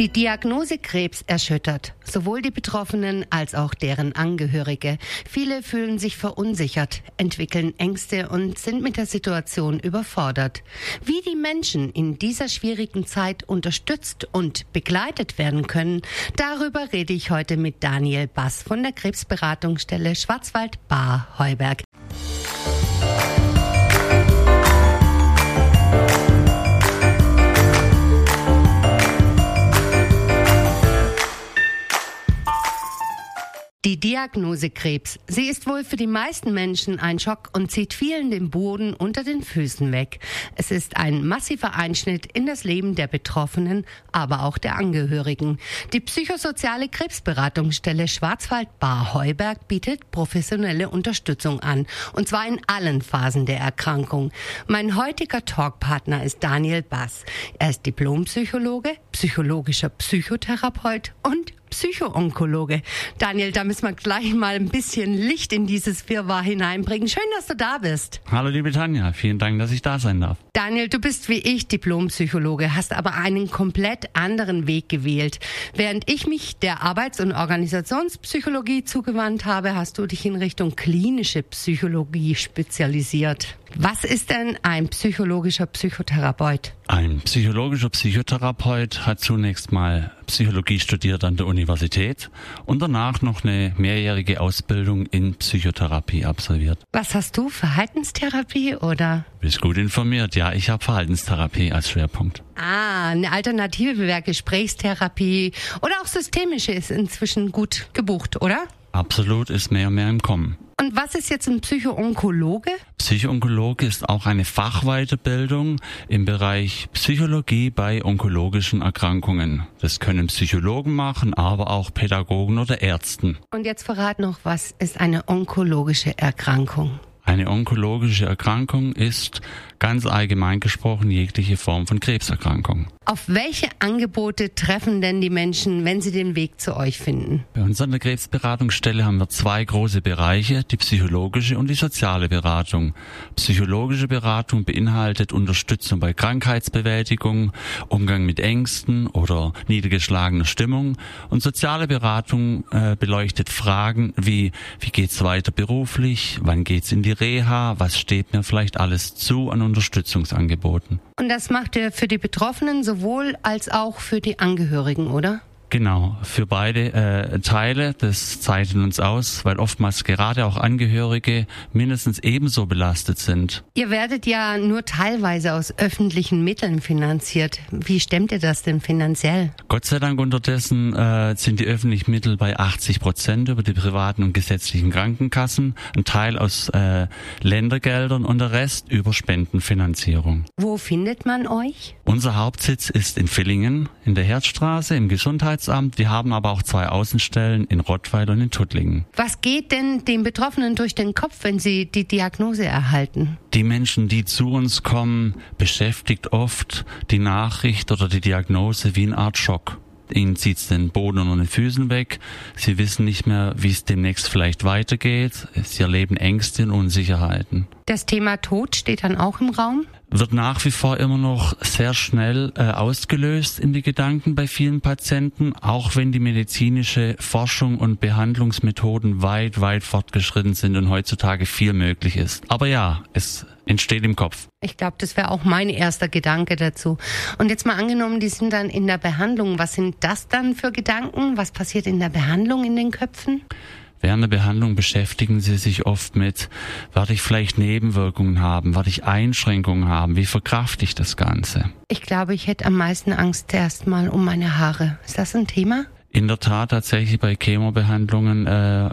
Die Diagnose Krebs erschüttert sowohl die Betroffenen als auch deren Angehörige. Viele fühlen sich verunsichert, entwickeln Ängste und sind mit der Situation überfordert. Wie die Menschen in dieser schwierigen Zeit unterstützt und begleitet werden können, darüber rede ich heute mit Daniel Bass von der Krebsberatungsstelle Schwarzwald-Bar-Heuberg. Die Diagnose Krebs. Sie ist wohl für die meisten Menschen ein Schock und zieht vielen den Boden unter den Füßen weg. Es ist ein massiver Einschnitt in das Leben der Betroffenen, aber auch der Angehörigen. Die psychosoziale Krebsberatungsstelle Schwarzwald-Bar-Heuberg bietet professionelle Unterstützung an. Und zwar in allen Phasen der Erkrankung. Mein heutiger Talkpartner ist Daniel Bass. Er ist Diplompsychologe, psychologischer Psychotherapeut und Psychoonkologe. Daniel, da müssen wir gleich mal ein bisschen Licht in dieses Wirrwarr hineinbringen. Schön, dass du da bist. Hallo liebe Tanja, vielen Dank, dass ich da sein darf. Daniel, du bist wie ich Diplompsychologe, hast aber einen komplett anderen Weg gewählt. Während ich mich der Arbeits- und Organisationspsychologie zugewandt habe, hast du dich in Richtung klinische Psychologie spezialisiert. Was ist denn ein psychologischer Psychotherapeut? Ein psychologischer Psychotherapeut hat zunächst mal Psychologie studiert an der Universität und danach noch eine mehrjährige Ausbildung in Psychotherapie absolviert. Was hast du? Verhaltenstherapie oder? Bist gut informiert. Ja, ich habe Verhaltenstherapie als Schwerpunkt. Ah, eine Alternative wäre Gesprächstherapie oder auch systemische ist inzwischen gut gebucht, oder? Absolut ist mehr und mehr im Kommen. Und was ist jetzt ein Psychoonkologe? Psychoonkologe ist auch eine Fachweiterbildung im Bereich Psychologie bei onkologischen Erkrankungen. Das können Psychologen machen, aber auch Pädagogen oder Ärzten. Und jetzt verrat noch, was ist eine onkologische Erkrankung? Eine onkologische Erkrankung ist ganz allgemein gesprochen jegliche Form von Krebserkrankung. Auf welche Angebote treffen denn die Menschen, wenn sie den Weg zu euch finden? Bei uns an der Krebsberatungsstelle haben wir zwei große Bereiche, die psychologische und die soziale Beratung. Psychologische Beratung beinhaltet Unterstützung bei Krankheitsbewältigung, Umgang mit Ängsten oder niedergeschlagener Stimmung und soziale Beratung äh, beleuchtet Fragen wie wie geht's weiter beruflich, wann geht's in die Reha, was steht mir vielleicht alles zu an Unterstützungsangeboten. Und das macht ihr für die Betroffenen sowohl als auch für die Angehörigen, oder? Genau, für beide äh, Teile. Das zeichnet uns aus, weil oftmals gerade auch Angehörige mindestens ebenso belastet sind. Ihr werdet ja nur teilweise aus öffentlichen Mitteln finanziert. Wie stemmt ihr das denn finanziell? Gott sei Dank unterdessen äh, sind die öffentlichen Mittel bei 80 Prozent über die privaten und gesetzlichen Krankenkassen, ein Teil aus äh, Ländergeldern und der Rest über Spendenfinanzierung. Wo findet man euch? Unser Hauptsitz ist in Villingen in der Herzstraße im Gesundheits Gesundheitsamt. Wir haben aber auch zwei Außenstellen in Rottweil und in Tuttlingen. Was geht denn den Betroffenen durch den Kopf, wenn sie die Diagnose erhalten? Die Menschen, die zu uns kommen, beschäftigt oft die Nachricht oder die Diagnose wie eine Art Schock. Ihnen zieht's den Boden unter den Füßen weg. Sie wissen nicht mehr, wie es demnächst vielleicht weitergeht. Sie erleben Ängste und Unsicherheiten. Das Thema Tod steht dann auch im Raum? wird nach wie vor immer noch sehr schnell äh, ausgelöst in die Gedanken bei vielen Patienten, auch wenn die medizinische Forschung und Behandlungsmethoden weit, weit fortgeschritten sind und heutzutage viel möglich ist. Aber ja, es entsteht im Kopf. Ich glaube, das wäre auch mein erster Gedanke dazu. Und jetzt mal angenommen, die sind dann in der Behandlung. Was sind das dann für Gedanken? Was passiert in der Behandlung in den Köpfen? Während der Behandlung beschäftigen sie sich oft mit, werde ich vielleicht Nebenwirkungen haben, werde ich Einschränkungen haben, wie verkrafte ich das Ganze? Ich glaube, ich hätte am meisten Angst erstmal um meine Haare. Ist das ein Thema? In der Tat tatsächlich bei Chemobehandlungen äh,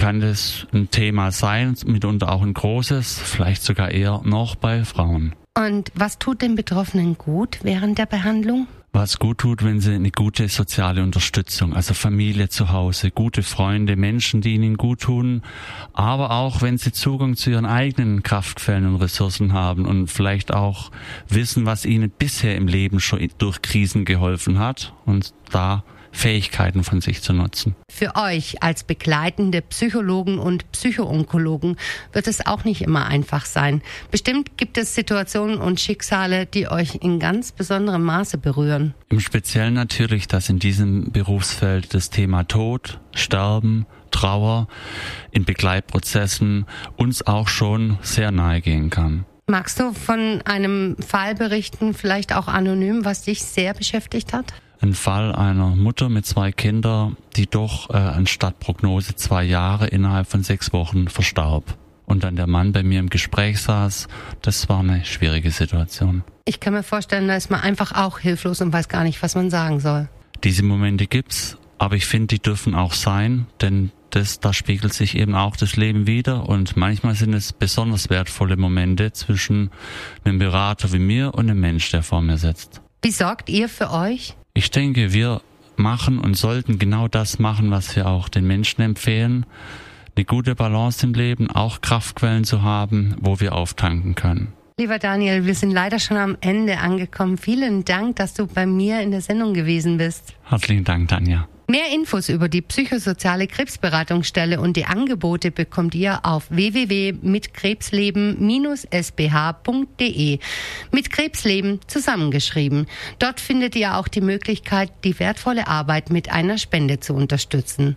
kann das ein Thema sein, mitunter auch ein großes, vielleicht sogar eher noch bei Frauen. Und was tut den Betroffenen gut während der Behandlung? was gut tut, wenn sie eine gute soziale Unterstützung, also Familie zu Hause, gute Freunde, Menschen, die ihnen gut tun, aber auch wenn sie Zugang zu ihren eigenen Kraftquellen und Ressourcen haben und vielleicht auch wissen, was ihnen bisher im Leben schon durch Krisen geholfen hat und da Fähigkeiten von sich zu nutzen. Für euch als begleitende Psychologen und Psychoonkologen wird es auch nicht immer einfach sein. Bestimmt gibt es Situationen und Schicksale, die euch in ganz besonderem Maße berühren. Im Speziellen natürlich, dass in diesem Berufsfeld das Thema Tod, Sterben, Trauer in Begleitprozessen uns auch schon sehr nahe gehen kann. Magst du von einem Fall berichten, vielleicht auch anonym, was dich sehr beschäftigt hat? Ein Fall einer Mutter mit zwei Kindern, die doch äh, anstatt Prognose zwei Jahre innerhalb von sechs Wochen verstarb. Und dann der Mann bei mir im Gespräch saß, das war eine schwierige Situation. Ich kann mir vorstellen, da ist man einfach auch hilflos und weiß gar nicht, was man sagen soll. Diese Momente gibt's, aber ich finde, die dürfen auch sein, denn das, da spiegelt sich eben auch das Leben wieder und manchmal sind es besonders wertvolle Momente zwischen einem Berater wie mir und einem Mensch, der vor mir sitzt. Wie sorgt ihr für euch? Ich denke, wir machen und sollten genau das machen, was wir auch den Menschen empfehlen. Eine gute Balance im Leben, auch Kraftquellen zu haben, wo wir auftanken können. Lieber Daniel, wir sind leider schon am Ende angekommen. Vielen Dank, dass du bei mir in der Sendung gewesen bist. Herzlichen Dank, Tanja. Mehr Infos über die psychosoziale Krebsberatungsstelle und die Angebote bekommt ihr auf www.mitkrebsleben-sbh.de. Mit Krebsleben zusammengeschrieben. Dort findet ihr auch die Möglichkeit, die wertvolle Arbeit mit einer Spende zu unterstützen.